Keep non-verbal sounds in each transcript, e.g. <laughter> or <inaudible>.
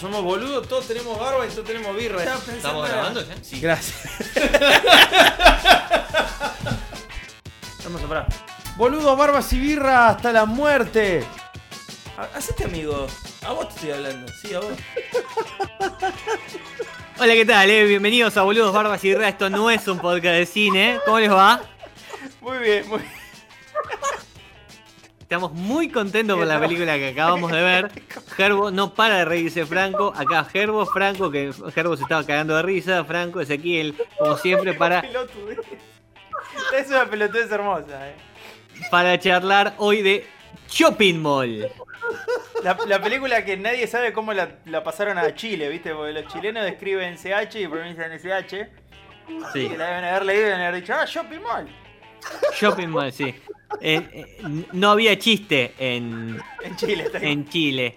Somos boludos, todos tenemos barba y todos tenemos birra. ¿Estamos grabando ya? Sí. Gracias. <laughs> Vamos a parar. Boludos, barbas y birra hasta la muerte. Ha- Hacete amigo. A vos te estoy hablando. Sí, a vos. <laughs> Hola, ¿qué tal? eh? Bienvenidos a Boludos Barbas y Guerra. Esto no es un podcast de cine. ¿Cómo les va? Muy bien, muy bien. Estamos muy contentos por la película que acabamos de ver. <laughs> Gerbo no para de reírse Franco. Acá Gerbo, Franco, que Gerbo se estaba cagando de risa. Franco, Ezequiel, como siempre, para, Pelotudez. Es una pelotudez hermosa, eh. para charlar hoy de Shopping Mall. La, la película que nadie sabe cómo la, la pasaron a Chile, ¿viste? Porque los chilenos escriben CH y pronuncian SH. Sí, Que la deben haber leído y deben haber dicho, ah, Shopping Mall. Shopping Mall, sí. Eh, eh, no había chiste en, En Chile, en Chile.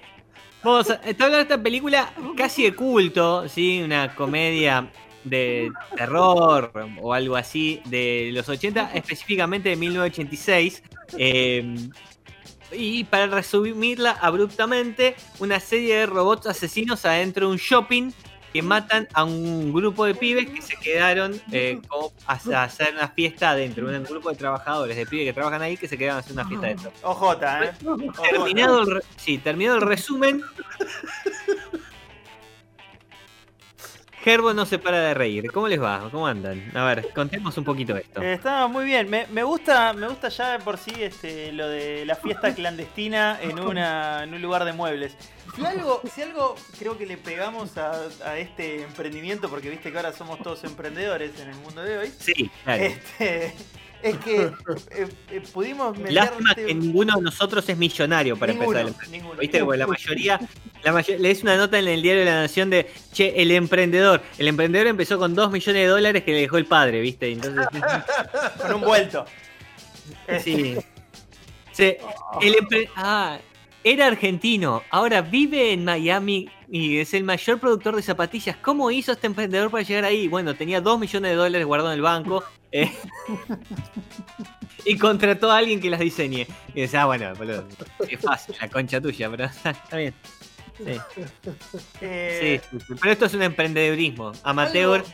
Vamos a está hablando de esta película casi de culto, ¿sí? Una comedia de terror o algo así de los 80, específicamente de 1986. eh, y para resumirla abruptamente, una serie de robots asesinos adentro de un shopping que matan a un grupo de pibes que se quedaron eh, como a a hacer una fiesta adentro. Un grupo de trabajadores, de pibes que trabajan ahí, que se quedaron a hacer una fiesta adentro. OJ, ¿eh? Terminado el, sí, terminado el resumen. <laughs> Gerbo no se para de reír. ¿Cómo les va? ¿Cómo andan? A ver, contemos un poquito esto. Eh, Está muy bien, me, me gusta, me gusta ya de por sí este, lo de la fiesta <laughs> clandestina en, una, en un lugar de muebles. Si algo, si algo creo que le pegamos a, a este emprendimiento, porque viste que ahora somos todos emprendedores en el mundo de hoy, Sí, claro. este, es que eh, eh, pudimos meter Lástima este- que ninguno de nosotros es millonario para ninguno, empezar. el ninguno. ¿Viste? Porque la mayoría, la mayor- lees una nota en el diario de la Nación de, che, el emprendedor. El emprendedor empezó con 2 millones de dólares que le dejó el padre, ¿viste? Entonces, <laughs> Con un vuelto. sí. Sí, el empre- ah, era argentino, ahora vive en Miami y es el mayor productor de zapatillas. ¿Cómo hizo este emprendedor para llegar ahí? Bueno, tenía 2 millones de dólares guardados en el banco eh, y contrató a alguien que las diseñe. Y dice, ah, bueno, boludo, es fácil, la concha tuya, pero está, <laughs> está bien. Sí, Eh, sí. Pero esto es un emprendedurismo amateur Algo-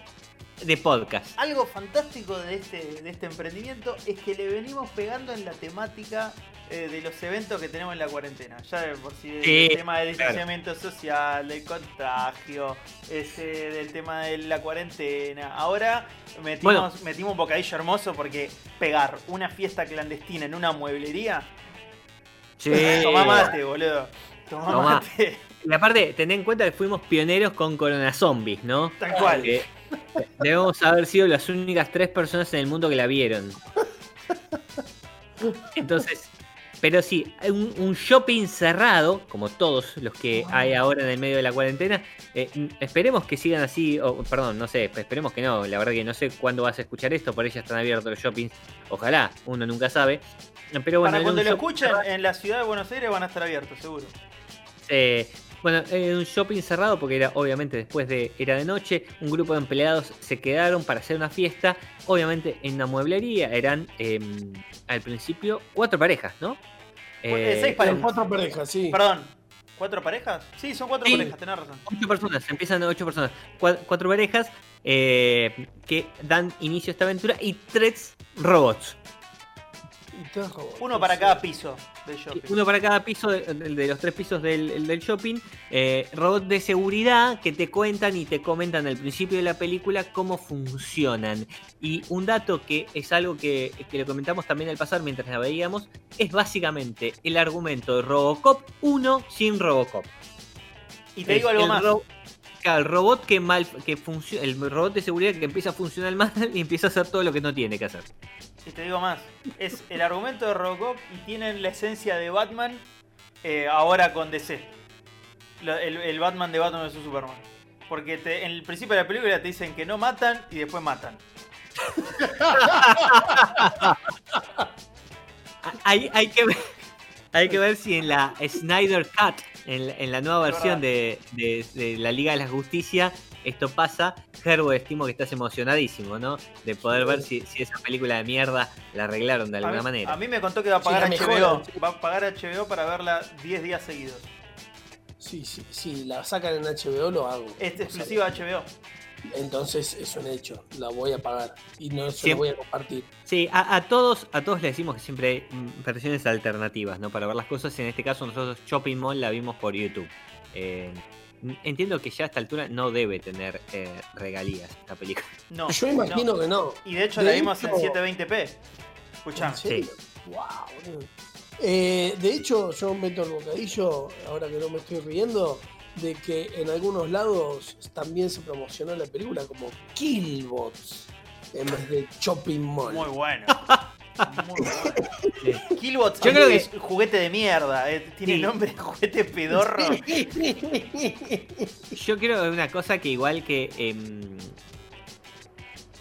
de podcast. Algo fantástico de este, de este emprendimiento es que le venimos pegando en la temática eh, de los eventos que tenemos en la cuarentena. Ya de por sí, del Sí, tema del distanciamiento social, del contagio, ese, del tema de la cuarentena. Ahora metimos, Bueno. metimos un bocadillo hermoso porque pegar una fiesta clandestina en una mueblería. Sí. <laughs> Tomá mate, boludo. Tomá, Tomá. mate. Y aparte, ten en cuenta que fuimos pioneros con Corona Zombies, ¿no? Tal cual. Debemos haber sido las únicas tres personas en el mundo que la vieron. Entonces, pero sí, un, un shopping cerrado, como todos los que hay ahora en el medio de la cuarentena. eh, esperemos que sigan así, o perdón, no sé, esperemos que no. La verdad que no sé cuándo vas a escuchar esto, por ahí ya están abiertos los shoppings. Ojalá, uno nunca sabe. Pero bueno, Para cuando lo escuchen en la ciudad de Buenos Aires van a estar abiertos, seguro. Eh, bueno, eh, un shopping cerrado porque era obviamente después de era de noche, un grupo de empleados se quedaron para hacer una fiesta, obviamente en una mueblería, eran eh, al principio cuatro parejas, ¿no? Eh, seis Eran parejas. cuatro parejas, sí. Perdón, ¿cuatro parejas? Sí, son cuatro Sí. parejas, tenés razón. Ocho personas, empiezan ocho personas, cua- cuatro parejas eh, que dan inicio a esta aventura y tres robots. Uno para cada piso del shopping. Uno para cada piso de, de los tres pisos del, del shopping. Eh, robots de seguridad que te cuentan y te comentan al principio de la película cómo funcionan. Y un dato que es algo que, que lo comentamos también al pasar mientras la veíamos, es básicamente el argumento de Robocop 1 sin Robocop. Y te Es digo algo más. ro- el robot que mal que funciona, el robot de seguridad que empieza a funcionar <laughs> mal y empieza a hacer todo lo que no tiene que hacer. Y te digo más. Es el argumento de Robocop y tienen la esencia de Batman eh, ahora con DC. El, el Batman de Batman vs Superman. Porque te- en el principio de la película te dicen que no matan y después matan. <laughs> Hay, hay que ver, hay que ver si en la Snyder Cut, en, la- en la nueva versión de, de- de la Liga de la Justicia, esto pasa. Gerbo, estimo que estás emocionadísimo, ¿no? De poder ver si, si esa película de mierda la arreglaron de A alguna mí, manera. a mí me contó que va a pagar HBO. Va a pagar HBO para verla 10 días seguidos. Sí, sí, sí, la sacan en HBO lo hago. Es O sea, exclusiva HBO. Entonces es un hecho, la voy a pagar y no se la voy a compartir. Sí, a, a todos, a todos le decimos que siempre hay versiones alternativas, ¿no? Para ver las cosas. En este caso, nosotros Shopping Mall la vimos por YouTube. Eh, entiendo que ya a esta altura no debe tener eh, regalías esta película. No. Yo imagino no. que no. Y de hecho De la vimos en hecho- 720p. Escuchá. ¿En serio? Wow. Eh, de hecho, yo meto el bocadillo, ahora que no me estoy riendo, de que en algunos lados también se promocionó la película como Killbots en vez de Shopping Mall. Muy bueno. <laughs> Muy bueno. Sí. Killbots Yo creo que- es un juguete de mierda. eh, Tiene Sí. nombre de juguete pedorro. Yo creo una cosa que igual que em,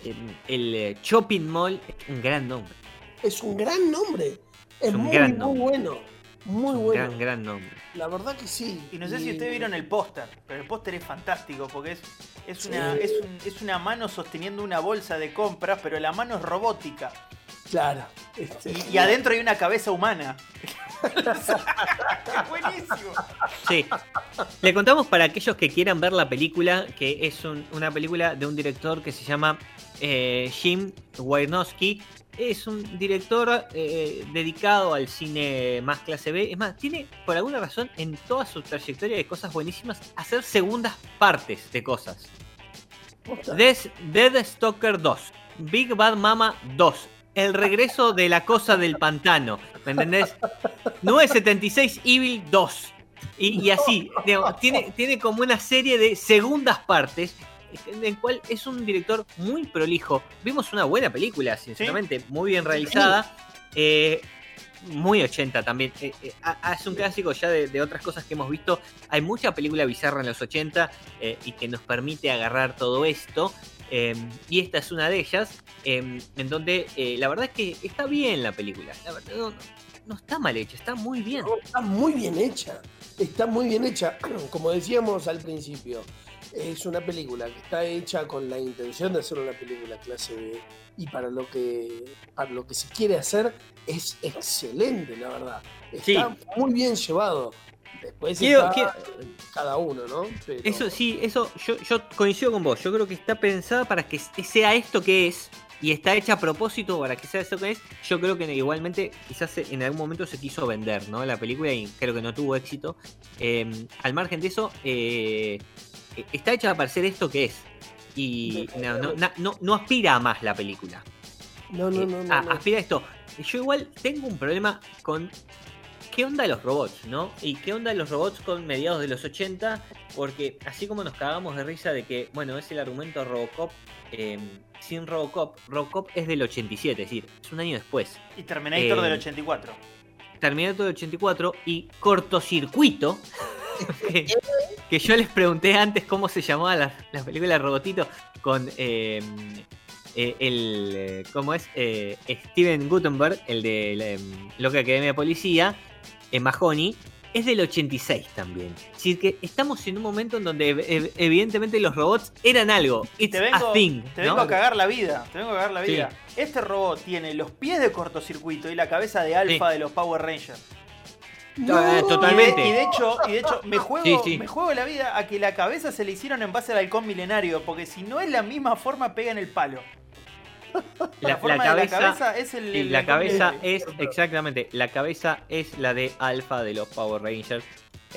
em, el eh, Shopping Mall es un gran nombre. es un gran nombre. Es, un muy, gran muy bueno. Muy Es un bueno. gran, gran nombre. La verdad que sí. Y no sé si ustedes vieron el póster, pero el póster es fantástico porque es, es, una, Sí. es, un- es una mano sosteniendo una bolsa de compras, pero la mano es robótica. Claro. Este, Y, y adentro hay una cabeza humana. <laughs> es buenísimo. Sí. Le contamos para aquellos que quieran ver la película, que es un- una película de un director que se llama eh, Jim Wynorski. Es un director eh, dedicado al cine más clase B. Es más, tiene por alguna razón en toda su trayectoria de cosas buenísimas hacer segundas partes de cosas. Dead Stalker 2, Big Bad Mama 2, El regreso de la cosa del pantano, ¿me entendés? 976 Evil 2. Y, y así, digamos, tiene, tiene como una serie de segundas partes en el cual es un director muy prolijo. Vimos una buena película, sinceramente, muy bien realizada. eh, muy 80 también. Eh, eh, es un clásico ya de, de otras cosas que hemos visto. Hay mucha película bizarra en los 80 eh, y que nos permite agarrar todo esto. Eh, y esta es una de ellas, eh, en donde eh, la verdad es que está bien la película. La verdad, no, está mal hecha, está muy bien. No, Está muy bien hecha. Está muy bien hecha. <clears throat> Como decíamos al principio, es una película que está hecha con la intención de hacer una película clase B. Y para lo que, para lo que se quiere hacer es excelente, la verdad. Está Sí. muy bien llevado. Después Quiero- está cada uno, ¿no? Pero- Eso sí, eso yo, yo coincido con vos. Yo creo que está pensada para que sea esto que es. Y está hecha a propósito para que sea eso que es. Yo creo que igualmente quizás en algún momento se quiso vender, ¿no? La película y creo que no tuvo éxito. Eh, al margen de eso, eh, eh, está hecha para ser esto que es. Y no, no- na- no- no aspira a más la película. No, no, Eh, no, a- no. aspira a esto. Yo igual tengo un problema con qué onda los robots, ¿no? Y qué onda los robots con mediados de los 80, porque así como nos cagamos de risa de que, bueno, es el argumento Robocop, eh, sin Robocop, Robocop es del 87, es decir, es un año después. Y Terminator Eh, del 84. Terminator del 84 y Cortocircuito, <laughs> que, que yo les pregunté antes cómo se llamaba la, la película Robotito con eh, eh, el, eh, ¿cómo es? Eh, Steven Gutenberg, el de la, em, Loca Academia de Policía, Mahoney, es del 86 también. Decir, que estamos en un momento en donde ev- ev- evidentemente los robots eran algo. It's te vengo, a thing. te ¿no? a cagar la vida. Te vengo a cagar la Sí. vida. Este robot tiene los pies de cortocircuito y la cabeza de alfa Sí. de los Power Rangers. Ah, No. totalmente. Y de, y de hecho, y de hecho me, juego, Sí, sí. me juego la vida a que la cabeza se le hicieron en base al halcón milenario, porque si no es la misma forma, pega en el palo. La, cabeza, la cabeza es el. La cabeza es, exactamente, la cabeza es la de Alpha de los Power Rangers,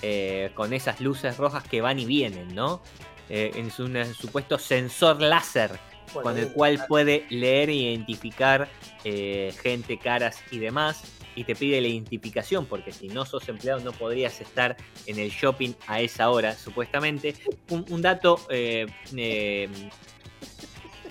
eh, con esas luces rojas que van y vienen, ¿no? Eh, en su un supuesto sensor láser, Bueno, con el eh, cual puede leer e identificar eh, gente, caras y demás, y te pide la identificación, porque si no sos empleado no podrías estar en el shopping a esa hora, supuestamente. Un, un dato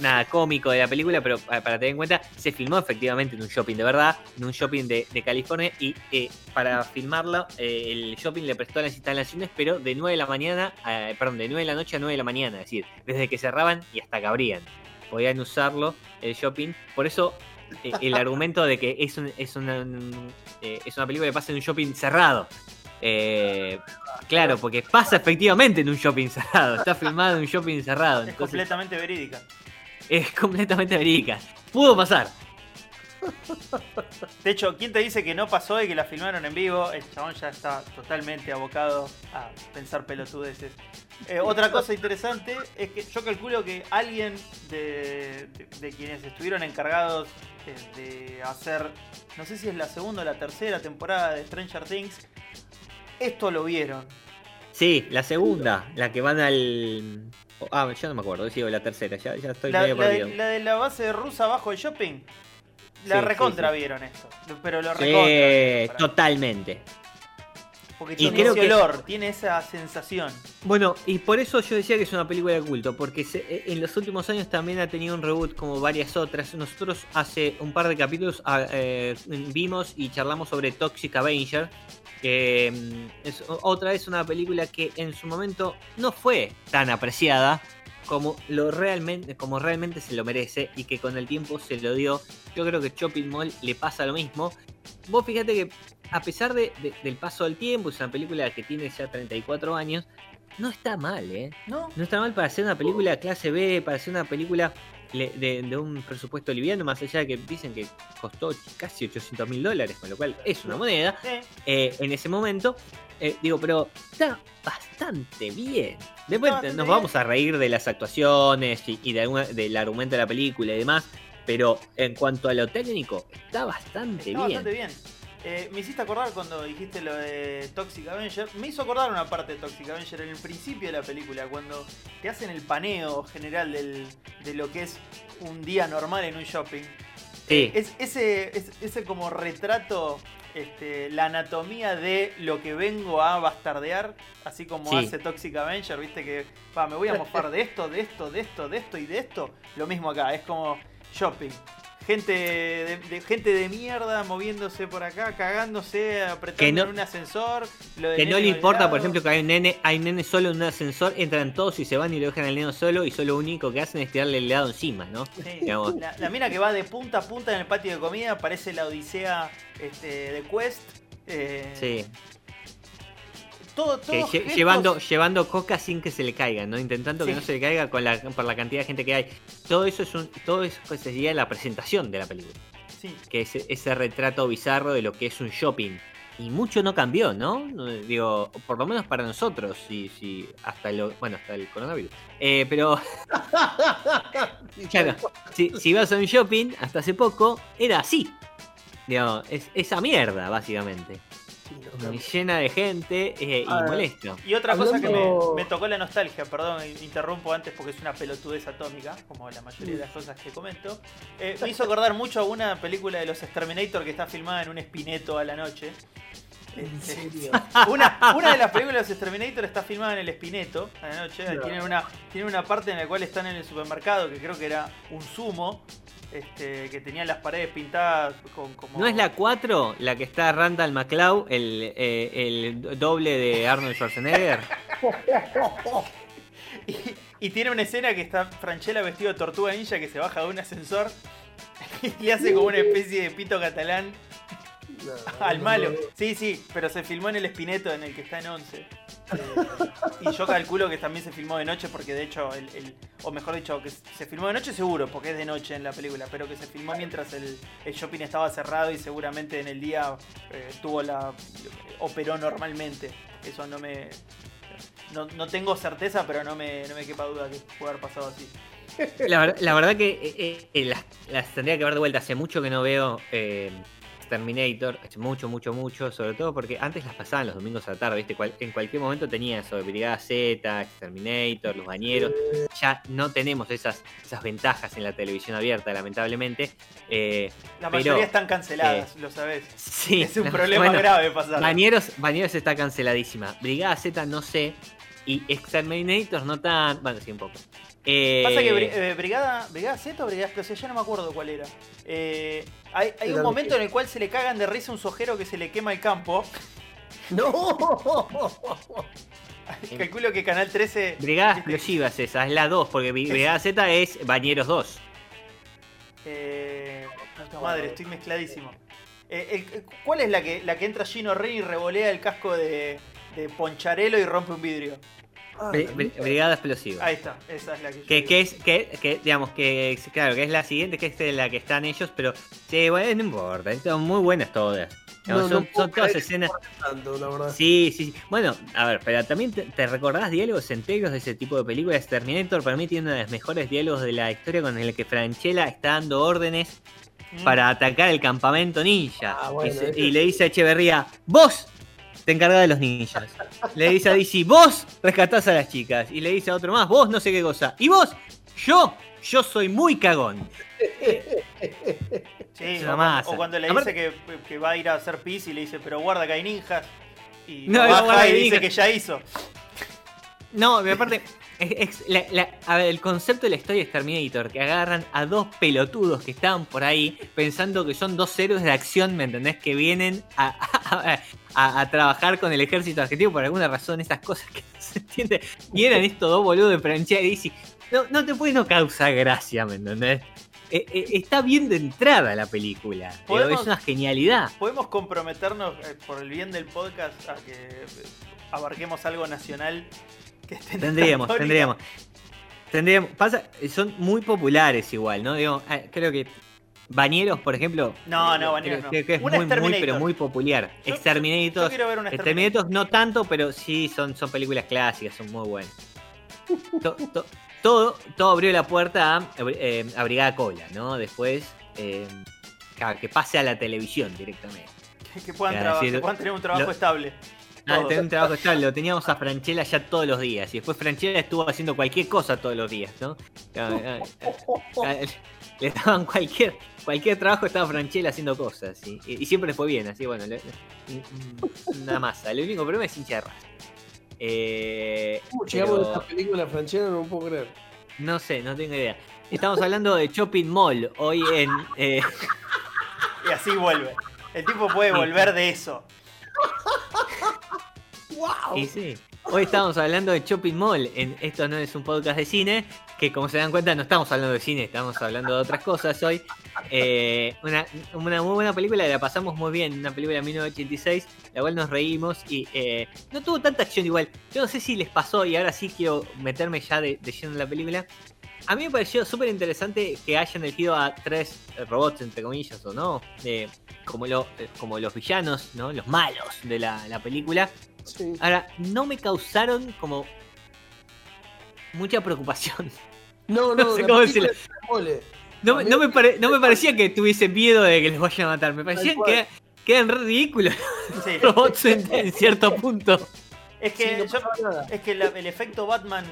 nada cómico de la película, pero para, para tener en cuenta, se filmó efectivamente en un shopping de verdad, en un shopping de, de California, y eh, para filmarlo, eh, el shopping le prestó las instalaciones, pero de 9 de la mañana, eh, perdón, de 9 de la noche a 9 de la mañana, es decir, desde que cerraban y hasta que abrían. Podían usarlo, el shopping. Por eso eh, el <laughs> argumento de que es, un- es, una, un- eh, es una película que pasa en un shopping cerrado. Eh, claro, porque pasa efectivamente en un shopping cerrado. Está filmado en un shopping cerrado. Es Entonces completamente verídica. Es completamente verídica. Pudo pasar. De hecho, ¿quién te dice que no pasó y que la filmaron en vivo? El chabón ya está totalmente abocado a pensar pelotudeces. Eh, otra cosa interesante es que yo calculo que alguien de, de- de quienes estuvieron encargados de, de hacer, no sé si es la segunda o la tercera temporada de Stranger Things, esto lo vieron. Sí, la segunda, la que van al. Ah, ya no me acuerdo, sí, la tercera, ya, ya estoy La, medio la de, perdido. la de la base rusa bajo el shopping, la Sí, recontra sí, sí. vieron esto. Pero lo recontra. totalmente. Porque y tiene creo ese que- olor, tiene esa sensación. Bueno, y por eso yo decía que es una película de culto, porque se- eh, en los últimos años también ha tenido un reboot como varias otras. Nosotros hace un par de capítulos ah, eh, vimos y charlamos sobre Toxic Avenger, que mm, es otra vez una película que en su momento no fue tan apreciada como, lo realmente, como realmente se lo merece y que con el tiempo se lo dio. Yo creo que Shopping Mall le pasa lo mismo. Vos fíjate que a pesar de- de- del paso del tiempo, es una película que tiene ya 34 años, no está mal, ¿eh? ¿No? No está mal para hacer una película clase B, para hacer una película le- de, de un presupuesto liviano, más allá de que dicen que costó casi 800 mil dólares, con lo cual es una moneda. Eh, en ese momento, eh, digo, pero está bastante bien. Después bastante nos bien. vamos a reír de las actuaciones y, y de alguna- del argumento de la película y demás, pero en cuanto a lo técnico, está bastante Está bien. bastante bien. Eh, me hiciste acordar cuando dijiste lo de Toxic Avenger. Me hizo acordar una parte de Toxic Avenger en el principio de la película, cuando te hacen el paneo general del- de lo que es un día normal en un shopping. Sí. Es, ese, es- ese como retrato, este, la anatomía de lo que vengo a bastardear, así como Sí. hace Toxic Avenger, viste que va, me voy a mofar de esto, de esto, de esto, de esto y de esto. Lo mismo acá, es como shopping. Gente de, de- gente de mierda moviéndose por acá, cagándose, apretando Que no- en un ascensor. lo Que no le importa, por ejemplo, que hay un nene, hay un nene solo en un ascensor, entran todos y se van y lo dejan al nene solo y solo lo único que hacen es tirarle el helado encima, ¿no? Sí. <laughs> La, la mina que va de punta a punta en el patio de comida parece la odisea este, de Quest. Eh, Sí. Todo, todo llevando, llevando coca sin que se le caiga, ¿no? Intentando que Sí. no se le caiga con la, por la cantidad de gente que hay. Todo eso es un, todo eso pues, sería la presentación de la película. Sí. Que es ese retrato bizarro de lo que es un shopping. Y mucho no cambió, ¿no? Digo, por lo menos para nosotros, si, si hasta lo, bueno, hasta el coronavirus. Eh, pero <laughs> Claro, si, si vas a un shopping, hasta hace poco, era así. Digamos, es esa mierda, básicamente. Llena de gente eh, y Ah, molesto. Y otra cosa que me, tocó la nostalgia, perdón, interrumpo antes porque es una pelotudez atómica, como la mayoría de las cosas que comento. Eh, me hizo acordar mucho a una película de los Exterminator que está filmada en un espineto a la noche. <laughs> En serio. <laughs> Una, una de las películas de los Exterminator está filmada en el Espineto a la noche. Claro. Tienen, una, tienen una parte en la cual están en el supermercado que creo que era un sumo. Este, que tenían las paredes pintadas con como. ¿No es la 4 la que está Randall el, eh, el doble de Arnold Schwarzenegger? <laughs> Y, y tiene una escena que está Franchella vestido de tortuga ninja que se baja de un ascensor y le hace como una especie de pito catalán <laughs> al malo. Sí, sí, pero se filmó en el Espineto en el que está en 11. Eh, y yo calculo que también se filmó de noche porque de hecho, el, el- o mejor dicho, que se filmó de noche seguro porque es de noche en la película, pero que se filmó mientras el, el shopping estaba cerrado y seguramente en el día eh, tuvo la... operó normalmente. Eso no me... No, no tengo certeza, pero no me, no me quepa duda que puede haber pasado así. La, ver- la verdad que eh, eh, las, las tendría que ver de vuelta. Hace mucho que no veo eh, Terminator. Hace mucho, mucho, mucho. Sobre todo porque antes las pasaban los domingos a la tarde. ¿viste? Cual- en cualquier momento tenía eso Brigada Z, Terminator, Los Bañeros. Ya no tenemos esas, esas ventajas en la televisión abierta, lamentablemente. Eh, La Pero, mayoría están canceladas, lo sabes. sí, es un no, problema bueno, grave pasar. Bañeros, Bañeros está canceladísima. Brigada Z no sé. Y Exterminator no tan. Bueno, sí, un poco. Eh, Pasa que Bri- eh, Brigada, Brigada Z o Brigada Explosiva, ya no me acuerdo cuál era. Eh, hay hay un momento que- en el cual se le cagan de risa a un sojero que se le quema el campo. <laughs> ¡No! <laughs> Calculo que Canal 13. Brigada ¿viste? Explosiva es esa, es la 2, porque Bri- Brigada Z es Bañeros 2. Eh, puta madre, estoy mezcladísimo. Eh, ¿Cuál es la que, la que entra Gino Rey y revolea el casco de, de Poncharelo y rompe un vidrio? Ah. Brigada Explosiva. Ahí está, esa es la que yo Que, es, que, que, digamos, que, claro, que es la siguiente, que es de la que están ellos, pero sí, bueno, no importa, son muy buenas todas. Digamos, No, son, no puedo son todas escenas. tanto, la verdad. Sí, sí, sí. Bueno, a ver, pero también te, te recordás diálogos enteros de ese tipo de películas. Terminator para mí tiene uno de los mejores diálogos de la historia con el que Franchella está dando órdenes Mm. para atacar el campamento ninja. Ah, bueno, y, se- y le dice a Echeverría, vos te encargás de los ninjas. le dice a DC, vos rescatás a las chicas. Y le dice a otro más, vos no sé qué cosa. Y vos, yo, yo soy muy cagón. <laughs> Sí, o, cuando, o cuando le dice que, que va a ir a hacer pis y le dice, pero guarda que hay ninjas. Y No, no, no, baja que y dice ninjas. que ya hizo. No, pero aparte, es- es la- la- a ver, el concepto de la historia es Terminator, que agarran a dos pelotudos que estaban por ahí pensando que son dos héroes de acción, ¿me entendés? Que vienen a, <laughs> a- a- a trabajar con el ejército argentino por alguna razón, esas cosas que no se entiende. Y eran estos dos boludos de Franchella y dice, no, no te puede no causar gracia, ¿me entendés? Eh, eh, está bien de entrada la película, pero ¿Podemos- es una genialidad. ¿Podemos comprometernos eh, por el bien del podcast a que abarquemos algo nacional que Tendríamos, tendríamos. Tendríamos. Pasa, son muy populares igual, ¿no? Digo, eh, creo que Bañeros, por ejemplo. No, no, creo- Bañeros no. Creo que es Una muy, muy, pero muy popular. Yo- Exterminator. Yo quiero ver una Exterminator no tanto, pero sí son, son películas clásicas, son muy buenas. <laughs> To- to- todo, todo abrió la puerta a, eh, a Brigada Cola, ¿no? Después, eh, que pase a la televisión directamente. Que, que puedan, traba- que puedan tener un trabajo lo- estable. Ah, Todo. tener un trabajo estable, lo teníamos a Franchella ya todos los días. Y después Franchella estuvo haciendo cualquier cosa todos los días, ¿no? Ah, ah, Le daban cualquier, cualquier trabajo, estaba Franchella haciendo cosas. Y, y siempre le fue bien, así bueno, le- mm, una masa. El único problema es hincha de. Eh, ¿Cómo llegamos pero a esta película franchera? No puedo creer. no sé, no tengo idea. Estamos hablando de Shopping Mall hoy en. eh, Y así vuelve. El tipo puede volver de eso. <laughs> ¡Wow! Y sí. Hoy estamos hablando de Shopping Mall. En, esto no es un podcast de cine, que como se dan cuenta no estamos hablando de cine, estamos hablando de otras cosas hoy. Eh, una, una muy buena película, la pasamos muy bien, una película de 1986, la cual nos reímos y eh, no tuvo tanta acción igual. Yo no sé si les pasó y ahora sí quiero meterme ya de, de lleno en la película. A mí me pareció súper interesante que hayan elegido a tres eh, robots, entre comillas, o no, eh, como, lo- eh, como los villanos, ¿no? los malos de la, la película. Sí. Ahora, no me causaron como mucha preocupación. No, <laughs> no, No sé la cómo película decirlo. es mole. No, me- no, me pare- no me parecía que tuviese miedo de que les vayan a matar. Me parecían que, que eran ridículos Sí. los robots en, en cierto punto. Es que, Sí, no yo- pasaba nada. es que la- el efecto Batman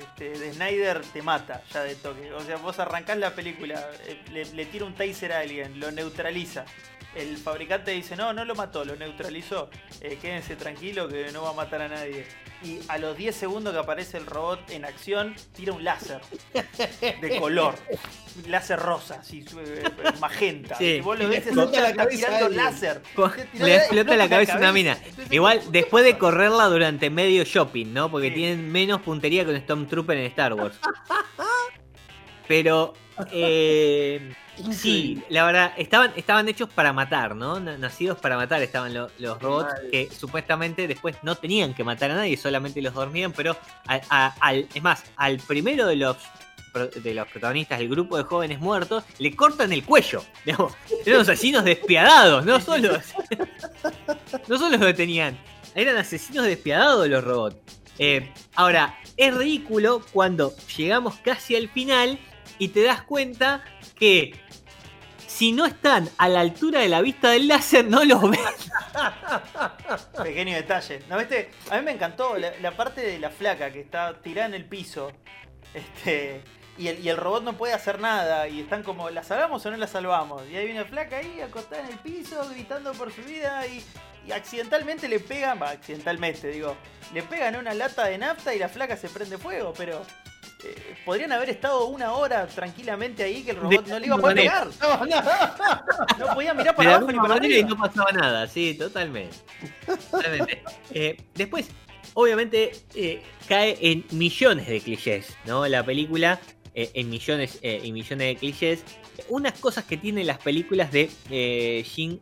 este, de Snyder te mata ya de toque. O sea, vos arrancás la película, eh, le, le tira un taser a alguien, lo neutraliza. El fabricante dice, no, no lo mató, lo neutralizó. Eh, quédense tranquilo que no va a matar a nadie. Y a los 10 segundos que aparece el robot en acción, tira un láser de <laughs> color. Un láser rosa, así, su- eh, magenta. Sí. Y vos lo ves explota la está tirando láser. Le explota la cabeza una mina. Igual, ¿qué después de correrla durante medio shopping, ¿no? Porque Sí. tienen menos puntería que un Stormtrooper en Star Wars. <laughs> Pero, eh, sí, la verdad, estaban, estaban hechos para matar, ¿no? Na- Nacidos para matar estaban lo- los robots Mal. que supuestamente después no tenían que matar a nadie, solamente los dormían, pero a- a- al, es más, al primero de los de los protagonistas del grupo de jóvenes muertos, le cortan el cuello. <laughs> Digamos, eran los asesinos despiadados, no solo, <laughs> no solo los detenían, eran asesinos despiadados los robots. Eh, ahora, es ridículo cuando llegamos casi al final y te das cuenta que si no están a la altura de la vista del láser, no los ves. <laughs> Pequeño detalle. ¿No viste? A mí me encantó la, parte de la flaca que está tirada en el piso. Este. Y el, y el robot no puede hacer nada. Y están como, ¿la salvamos o no la salvamos? Y ahí viene la flaca ahí, acostada en el piso, gritando por su vida. Y, y accidentalmente le pegan, va, accidentalmente digo, le pegan una lata de nafta y la flaca se prende fuego. Pero eh, podrían haber estado una hora tranquilamente ahí que el robot no le iba a poder pegar. No, podía mirar para abajo ni para arriba. Y no pasaba nada, sí, totalmente. totalmente. Eh, después, obviamente, eh, cae en millones de clichés, ¿no? La película, en millones y millones de clichés. Unas cosas que tienen las películas de Jim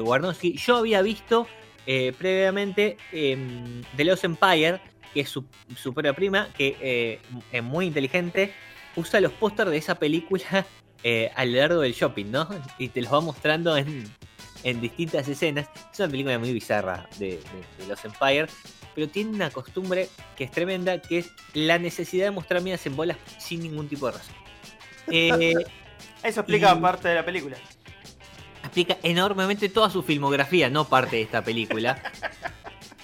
Warnowski, yo había visto previamente em, The Lost Empire, que es su, su propia prima, que eh, es muy inteligente, usa los pósters de esa película <laughs> eh, a lo largo del shopping, ¿no? Y te los va mostrando en, distintas escenas. Es una película muy bizarra de, los Empire, pero tiene una costumbre que es tremenda, que es la necesidad de mostrar minas en bolas sin ningún tipo de razón. Eh, <laughs> Eso explica parte de la película. Explica enormemente toda su filmografía, no parte de esta película. <laughs>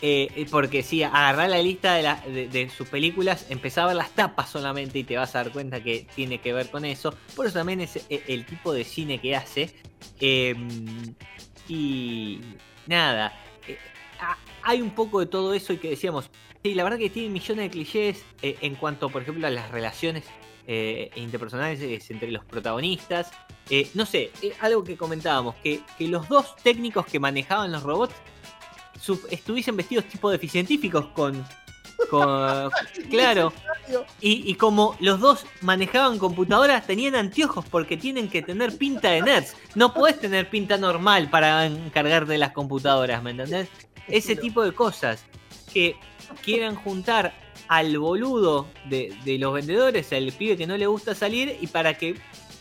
Eh, porque si agarrar la lista de, sus películas, empezar a ver las tapas solamente y te vas a dar cuenta que tiene que ver con eso. Por eso también es eh, el, tipo de cine que hace. Em, y nada, eh, hay un poco de todo eso y que decíamos, sí, la verdad que tiene millones de clichés en cuanto, por ejemplo, a las relaciones interpersonales entre los protagonistas. no sé, algo que comentábamos, que, que los dos técnicos que manejaban los robots estuviesen vestidos tipo de científicos con. <laughs> claro. Y, como los dos manejaban computadoras, tenían anteojos porque tienen que tener pinta de nerds. No podés tener pinta normal para encargarte de las computadoras, ¿me entendés? Ese tipo de cosas. Que quieran juntar al boludo de, de los vendedores, al pibe que no le gusta salir, y para que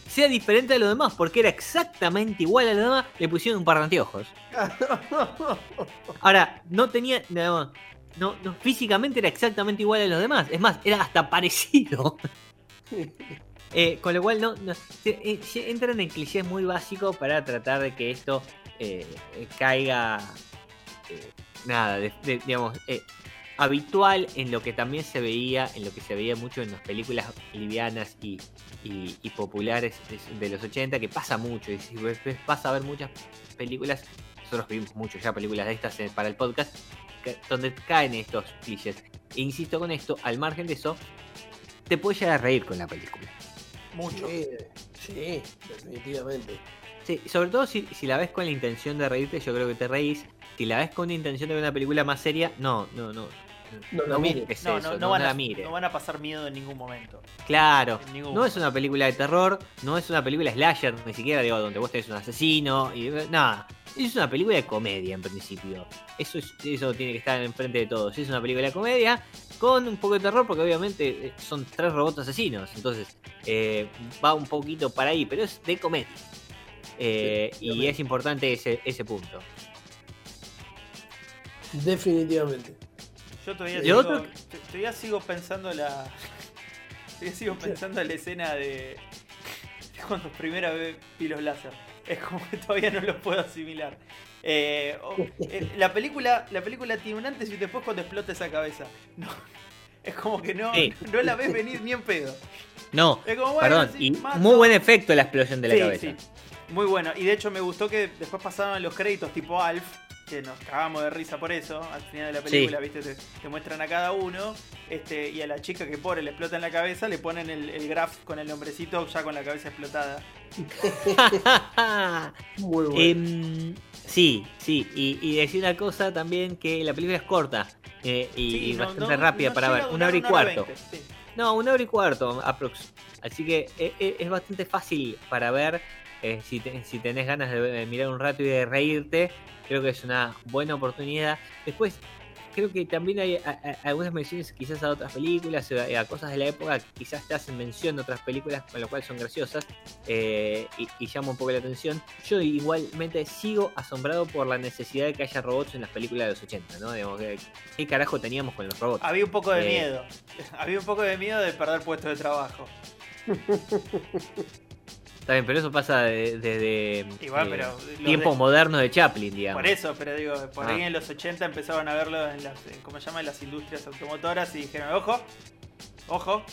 sea diferente a los demás, porque era exactamente igual a los demás, le pusieron un par de anteojos. <laughs> Ahora, no tenía. No, no, físicamente era exactamente igual a los demás. Es más, era hasta parecido. <laughs> Eh, con lo cual, no, eh, entran en clichés muy básicos para tratar de que esto eh, caiga. nada, digamos, habitual en lo que también se veía, en lo que se veía mucho en las películas livianas y, populares de los 80, que pasa mucho, y si vas a ver muchas películas, nosotros vimos mucho ya películas de estas eh, para el podcast, donde caen estos clichés. E insisto con esto, al margen de eso, te puedes llegar a reír con la película. Mucho. Sí, definitivamente. Sí, sobre todo si, si, la ves con la intención de reírte, yo creo que te reís. Si la ves con la intención de ver una película más seria, no, no, no. No, no, no, van a, no van a pasar miedo en ningún momento. Claro, no es una película de terror, no es una película slasher, ni siquiera digo donde vos tenés un asesino y nada. Es una película de comedia en principio. Eso, eso tiene que estar enfrente de todos. Es una película de comedia con un poco de terror porque obviamente eh, son tres robots asesinos. Entonces eh, va un poquito para ahí, pero es de comedia. Eh, y es importante ese, ese punto. Definitivamente. Yo todavía, sigo, todavía sigo pensando la. <laughs> Todavía sigo pensando la escena de. cuando primera vez vi los láser. Es como que todavía no lo puedo asimilar. Eh, <laughs> eh, la, película, la película tiene un antes y después cuando explota esa cabeza. No, <laughs> es como que no, no la ves venir ni en pedo. No, perdón, y muy buen efecto la explosión de la cabeza. Muy bueno, y de hecho me gustó que después pasaban los créditos tipo Alf, que nos cagamos de risa por eso, al final de la película, viste, te, muestran a cada uno, este, y a la chica que pobre le explota en la cabeza, le ponen el, graph con el nombrecito ya con la cabeza explotada. <laughs> Muy bueno. Em, sí, sí, y, decir una cosa también que la película es corta eh, y, bastante rápida para ver, una hora y cuarto. No, una hora y cuarto, aprox. Así que eh, eh, es, bastante fácil para ver. Si, si tenés ganas de mirar un rato y de reírte, Creo que es una buena oportunidad. Después, creo que también hay algunas menciones quizás a otras películas, eh, a, cosas de la época, quizás te hacen mención de otras películas, con lo cual son graciosas eh, y, y, llama un poco la atención. Yo igualmente sigo asombrado por la necesidad de que haya robots en las películas de los 80, ¿no? Digamos, ¿Qué carajo teníamos con los robots? Había un poco de eh, miedo. <laughs> Había un poco de miedo de perder puesto de trabajo. <laughs> Está bien, pero eso pasa desde eh, tiempo moderno de Chaplin, digamos. Por eso, pero digo, por ahí ah. en los 80 empezaban a verlo en las, ¿cómo se llama? En las industrias automotoras y dijeron, ojo, ojo,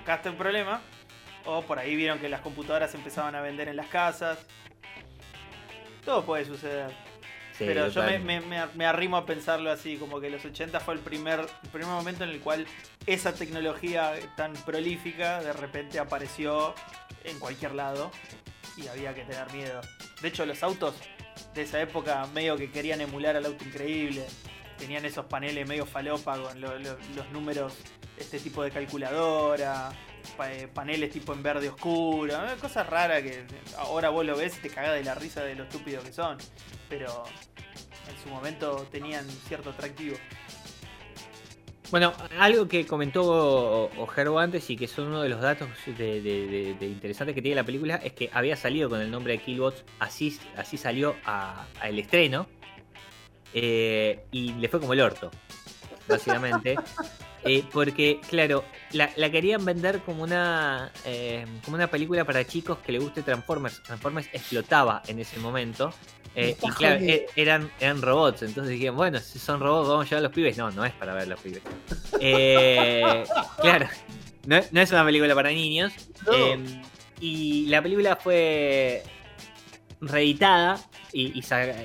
acá está un problema. O por ahí vieron que las computadoras empezaban a vender en las casas. Todo puede suceder. Pero yo me- me arrimo a pensarlo así, como que los 80 fue el primer, el primer momento en el cual esa tecnología tan prolífica de repente apareció en cualquier lado y había que tener miedo. De hecho, los autos de esa época medio que querían emular al auto increíble. Tenían esos paneles medio lo- los números, este tipo de calculadora, eh, paneles tipo en verde oscuro, eh, cosas raras que ahora vos lo ves y te cagás de la risa de lo estúpido que son. Pero en su momento tenían cierto atractivo. Bueno, algo que comentó Gerbo antes y que son uno de los datos de, de- interesantes que tiene la película es que había salido con el nombre de Killbots, así, así salió a- al estreno eh, y le fue como el orto, básicamente. <laughs> Eh, porque, claro, la, la querían vender como una, eh, como una película para chicos que le guste Transformers. Transformers explotaba en ese momento. Me eh, y claro, eh, eran, eran robots. Entonces dijeron, bueno, si son robots, vamos a llevar a los pibes. No, no es para ver a los pibes. Eh, claro, no, no es una película para niños. No. Y la película fue reeditada y,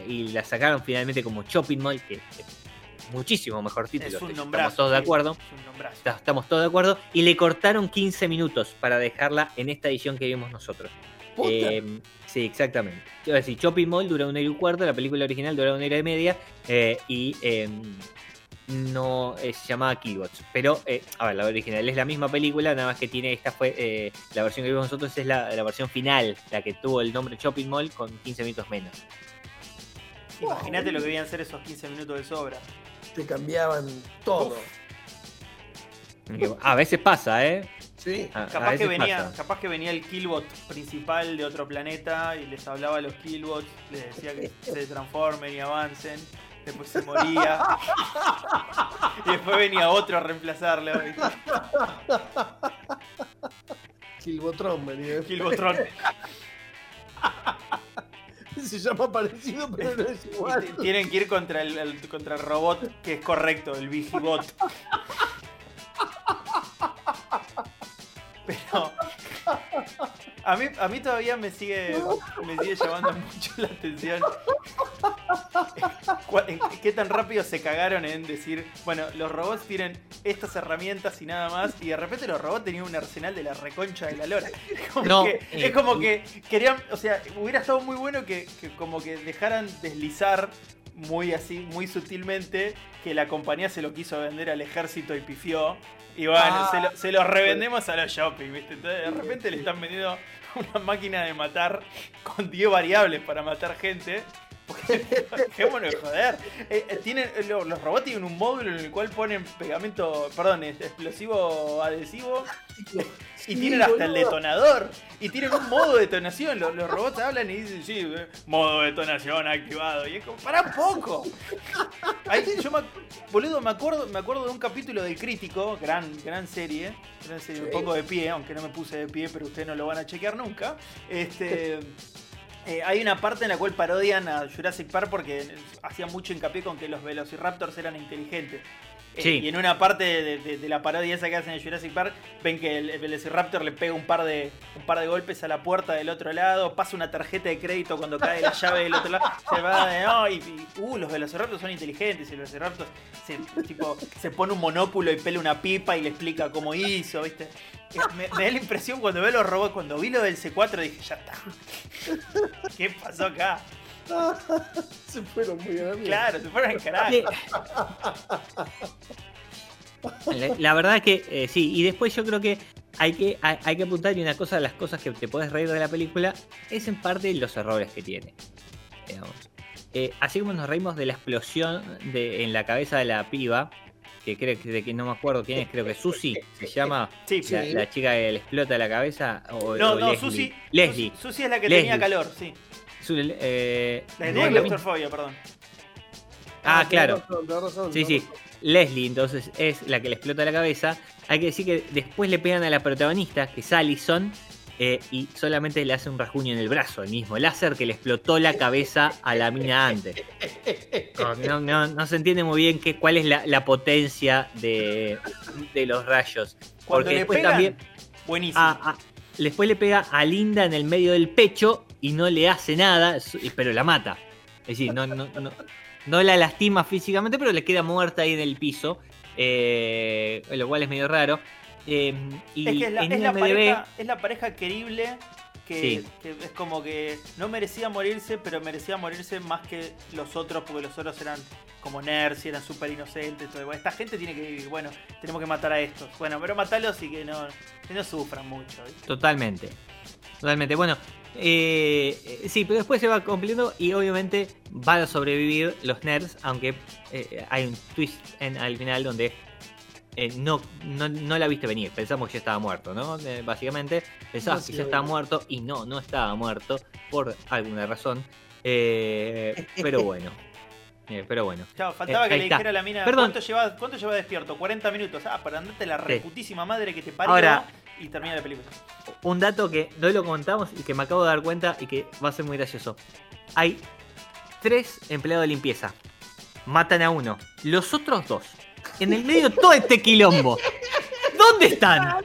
y la sacaron finalmente como Shopping Mall, que muchísimo mejor título. Es un estamos todos de acuerdo. es un Estamos todos de acuerdo. Y le cortaron 15 minutos para dejarla en esta edición que vimos nosotros. Eh, sí, exactamente. Quiero decir, Shopping Mall dura una hora y un cuarto, la película original dura una hora y media. eh, y eh, no eh, se llamaba Killbots. Pero, eh, a ver, la original es la misma película, nada más que tiene, esta fue eh, la versión que vimos nosotros, es la, la versión final, la que tuvo el nombre Shopping Mall con 15 minutos menos. Imagínate lo que debían ser esos 15 minutos de sobra. Te cambiaban todo. A veces pasa, ¿eh? Sí. A- a Capaz que, veces venía, pasa. capaz que venía el Killbot principal de otro planeta y les hablaba a los Killbots, les decía que <laughs> se transformen y avancen, después se moría. <laughs> y después venía otro a reemplazarlo. ¿viste? Kilbotron venía. Killbotron. <laughs> <laughs> Se llama parecido, pero no es <laughs> igual. Tienen que ir contra el, el- contra el robot que es correcto, el Vigibot. <laughs> Pero a mí, a mí todavía me sigue, me sigue llamando mucho la atención qué tan rápido se cagaron en decir, bueno, los robots tienen estas herramientas y nada más, y de repente los robots tenían un arsenal de la reconcha de la lora. Es como, No, que, eh, es como que querían, o sea, hubiera estado muy bueno que, que como que dejaran deslizar muy así, muy sutilmente, que la compañía se lo quiso vender al ejército y pifió. Y bueno, Ah, se, lo, se los revendemos a los shopping, ¿viste? Entonces de repente le están vendiendo una máquina de matar con 10 variables para matar gente. Dejémonos de joder. Eh, eh, tienen, eh, lo- los robots tienen un módulo en el cual ponen pegamento, perdón, explosivo adhesivo y tienen hasta el detonador. Y tienen un modo de detonación. Los, los robots hablan y dicen, sí, eh, modo de detonación activado. Y es como, para un poco. Ahí, yo me, boludo, me acuerdo, me acuerdo de un capítulo del crítico, gran, gran serie. Gran serie, me Sí. pongo de pie, aunque no me puse de pie, pero ustedes no lo van a chequear nunca. Este. <laughs> eh, hay una parte en la cual parodian a Jurassic Park porque hacían mucho hincapié con que los Velociraptors eran inteligentes. Eh, Sí. y en una parte de, de- de la parodia esa que hacen en Jurassic Park, ven que el, el Velociraptor le pega un par, de, un par de golpes a la puerta del otro lado, pasa una tarjeta de crédito cuando cae la llave del otro lado, se va de no, y, y, uh, los Velociraptors son inteligentes, y el Velociraptor se, tipo, se pone un monóculo y pela una pipa y le explica cómo hizo, ¿viste? Me, me da la impresión cuando veo los robots, cuando vi lo del C4 dije, ya está. <laughs> ¿Qué pasó acá? Se fueron muy mierda. Claro, se fueron carajo. La, la verdad es que eh, sí, y después yo creo que hay que, hay, hay que apuntar y una cosa de las cosas que te puedes reír de la película es en parte los errores que tiene. Eh, así como nos reímos de la explosión de, en la cabeza de la piba, que creo que, de que no me acuerdo quién es, creo que Susi se llama, Sí, la, Sí. la chica que le explota la cabeza, o, No, o no, Leslie. Susi. Leslie. Susi, Susi es la que Leslie. tenía calor, sí. Su- eh, La tenía claustrofobia, perdón. Ah, tenés claro. razón, tenés razón, Sí, sí. Leslie, entonces, es la que le explota la cabeza. Hay que decir que después le pegan a la protagonista, que es Allison, eh, y solamente le hace un rasguño en el brazo, el mismo láser que le explotó la cabeza a la mina antes. No, no- no se entiende muy bien qué, cuál es la, la potencia de, de los rayos. Cuando Porque le después pegan, también buenísimo. a- a- después le pega a Linda en el medio del pecho y no le hace nada, pero la mata. Es decir, no, no, no, no la lastima físicamente, pero le queda muerta ahí en el piso. eh, lo cual es medio raro. Eh, y Es que es la, en es la IMDb pareja, es la pareja querible que, Sí. que es como que no merecía morirse, pero merecía morirse más que los otros, porque los otros eran como nerds y eran súper inocentes. todo. Esta gente tiene que vivir, bueno, tenemos que matar a estos. Bueno, pero matalos y que no, que no sufran mucho. ¿viste? Totalmente. Totalmente. Bueno, eh, sí, pero después se va cumpliendo y obviamente van a sobrevivir los nerds, aunque eh, hay un twist en, al final donde eh, no, no, no la viste venir. Pensamos que ya estaba muerto, ¿no? Eh, básicamente, pensabas No, que sí, ya estaba muerto y no, no estaba muerto por alguna razón. Eh, <laughs> pero bueno. Pero bueno. Chao, faltaba Eh, que le está. dijera a la mina, Perdón. ¿cuánto lleva, ¿cuánto lleva despierto? 40 minutos. Ah, para andarte la Sí. reputísima madre que te parió Ahora- y termina la película. Un dato que no lo contamos y que me acabo de dar cuenta y que va a ser muy gracioso. Hay tres empleados de limpieza. Matan a uno. Los otros dos. En el medio de todo este quilombo. ¿Dónde están?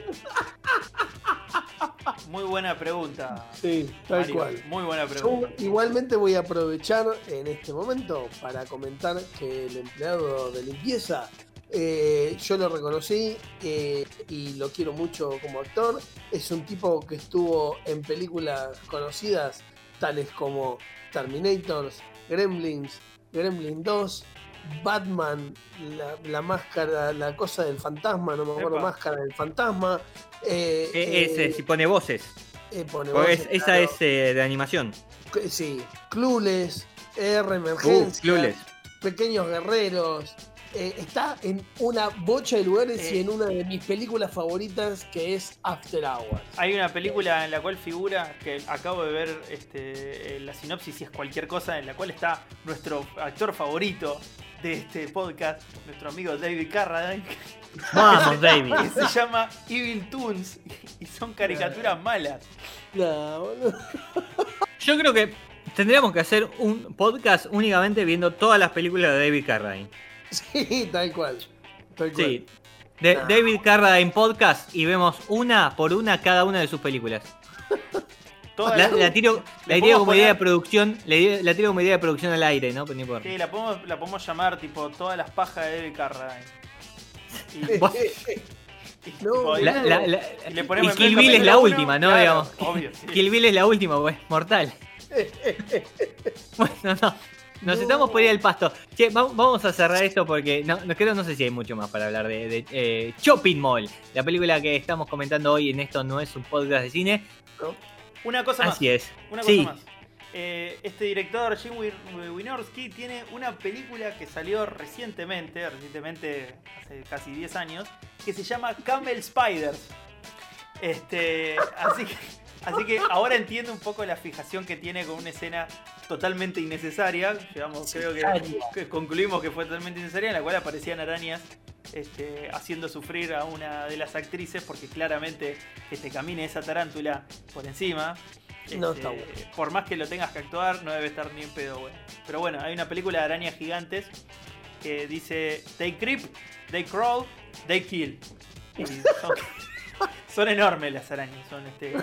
Muy buena pregunta. Sí, tal Mario, cual. Muy buena Yo pregunta. igualmente voy a aprovechar en este momento para comentar que el empleado de limpieza, eh, yo lo reconocí eh, y lo quiero mucho como actor. Es un tipo que estuvo en películas conocidas tales como Terminators, Gremlins, Gremlin 2, Batman, la, la máscara, la cosa del fantasma, no me acuerdo, Epa. máscara del fantasma. eh, Eh, ese, eh, si pone voces. eh, pone es- esa es de animación. Sí, Clueless, R Uh, Emergencia, Clueless. Pequeños Guerreros. Eh, está en una bocha de lugares y Eh. en una de mis películas favoritas que es After Hours. Hay una película en la cual figura, que acabo de ver este, eh, la sinopsis y es cualquier cosa, en la cual está nuestro actor favorito de este podcast, nuestro amigo David Carradine, Vamos, <laughs> David. que se llama Evil Toons y son caricaturas malas. No, boludo. <laughs> Yo creo que tendríamos que hacer un podcast únicamente viendo todas las películas de David Carradine. <laughs> Sí, tal cual. Tal cual. Sí. De Nah. David Carradine Podcast y vemos una por una cada una de sus películas. <laughs> Todas La, las- la tiro, la tiro como idea de producción, la, idea- la tiro como idea de producción al aire, ¿no? Pero no importa. Sí, la podemos, la podemos llamar tipo todas las pajas de David Carradine. Y, <laughs> Vos- y, No, tipo, y- La- la- la- y le ponemos y en Kill Bill es la última, ¿no? claro, Digamos. obvio, sí. Kill Bill es la última, pues, mortal. bueno, no. Nos No. estamos por ir al pasto. Che, va- vamos a cerrar esto porque no, no creo, no sé si hay mucho más para hablar de, de, eh, Shopping Mall, la película que estamos comentando hoy en esto no es un podcast de cine. Una cosa más. Así es. Una cosa sí, más. Eh, este director, Jim Wi- Wynorski, tiene una película que salió recientemente, recientemente, hace casi 10 años, que se llama Camel Spiders. Este, <laughs> así que, así que ahora entiendo un poco la fijación que tiene con una escena totalmente innecesaria. Llegamos, creo que, que concluimos que fue totalmente innecesaria, en la cual aparecían arañas este, haciendo sufrir a una de las actrices, porque claramente que te camine esa tarántula por encima. No este, está bueno. Por más que lo tengas que actuar, no debe estar ni en pedo bueno. Pero bueno, hay una película de arañas gigantes que dice They creep, they crawl, they kill. Y son, <laughs> son enormes las arañas, son este,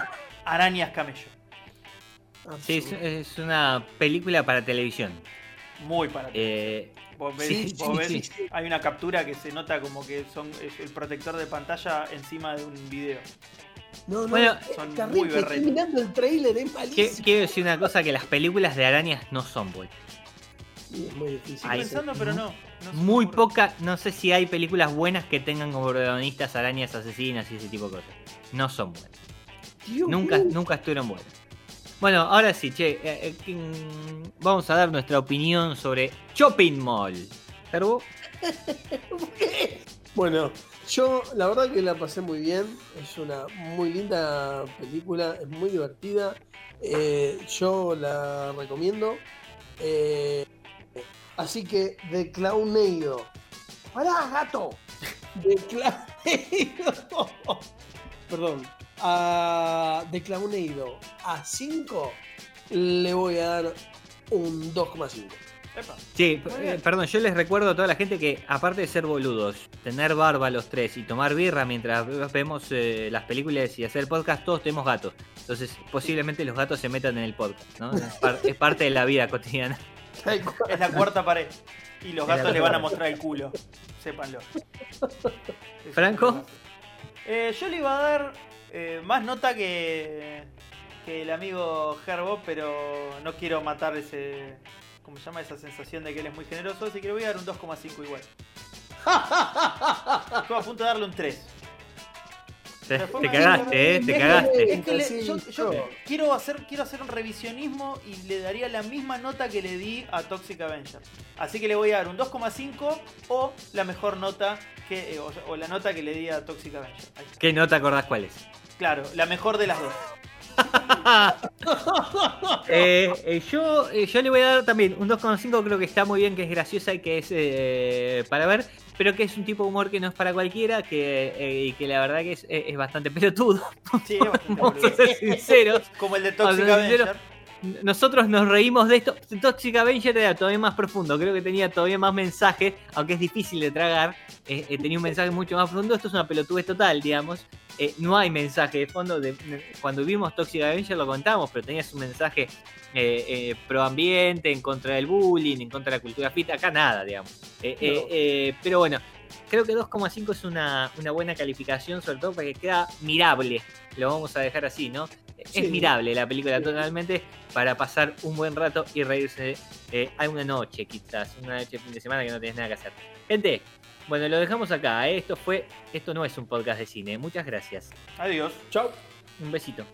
arañas camello. sí, es, es una película para televisión. Muy para. Eh, Vos ves, sí, vos sí, ves, sí, sí. hay una captura que se nota como que son es el protector de pantalla encima de un video. No, no, Bueno, es son muy terrible. Estoy berretas. mirando el trailer, es malísimo. quiero decir una cosa, que las películas de arañas no son buenas. Sí, es muy difícil. Estoy Ay, pensando, pero no. no Muy poca, no sé si hay películas buenas que tengan como protagonistas arañas asesinas y ese tipo de cosas. No son buenas. Dios Nunca, mío. nunca estuvieron buenas. Bueno, ahora sí, che, eh, eh, ¿quién- vamos a dar nuestra opinión sobre Shopping Mall. Terbo, <laughs> Bueno, yo la verdad que la pasé muy bien. Es una muy linda película, es muy divertida. Eh, yo la recomiendo. Así que de Clowneido. ¡Pará, gato! De Clowneido. <laughs> Perdón. A, de Clowneido a 5 le voy a dar un 2,5. Epa. Sí, eh, perdón, yo les recuerdo a toda la gente que aparte de ser boludos, tener barba los tres y tomar birra mientras vemos eh, las películas y hacer podcast, todos tenemos gatos. Entonces, posiblemente los gatos se metan en el podcast, ¿no? Es, <laughs> par- es parte de la vida cotidiana. Es la cuarta pared. Y los gatos le van a mostrar el culo. Sépanlo. ¿Franco? Eh, yo le iba a dar eh, más nota que, que el amigo Herbo, pero no quiero matar ese. ¿Cómo se llama? Esa sensación de que él es muy generoso, así que le voy a dar un 2,5 igual. <laughs> Estuve a punto de darle un 3. Te, te cagaste, eh, te cagaste. Es que le- yo, yo Sí. quiero, hacer, quiero hacer un revisionismo y le daría la misma nota que le di a Toxic Avenger. Así que le voy a dar un 2,5 o la mejor nota que. eh, o, o la nota que le di a Toxic Avenger. ¿Qué no te acordás cuál es? Claro, la mejor de las dos. <laughs> Eh, eh, yo, eh, yo le voy a dar también un 2,5, creo que está muy bien, que es graciosa y que es eh, para ver, pero que es un tipo de humor que no es para cualquiera que, y que la verdad que es, es- bastante pelotudo. Sí, es bastante <laughs> Vamos a boludo. ser sinceros. Como el de Toxic. Avenger. Nosotros nos reímos de esto. Toxic Avenger era todavía más profundo. Creo que tenía todavía más mensaje, aunque es difícil de tragar. eh, eh, tenía un mensaje mucho más profundo. Esto es una pelotudez total, digamos. Eh, no hay mensaje de fondo. De, cuando vimos Toxic Avenger lo contamos, pero tenía su mensaje pro ambiente, en contra del bullying, en contra de la cultura fit. Acá nada, digamos. No. pero bueno, creo que 2,5 es una, una buena calificación, sobre todo porque queda mirable. Lo vamos a dejar así, ¿no? Es mirable la película Sí. totalmente para pasar un buen rato y reírse eh, a una noche, quizás, una noche fin de semana que no tenés nada que hacer. Gente, bueno, lo dejamos acá. ¿eh? Esto fue, esto no es un podcast de cine. Muchas gracias. Adiós. Chau. Un besito.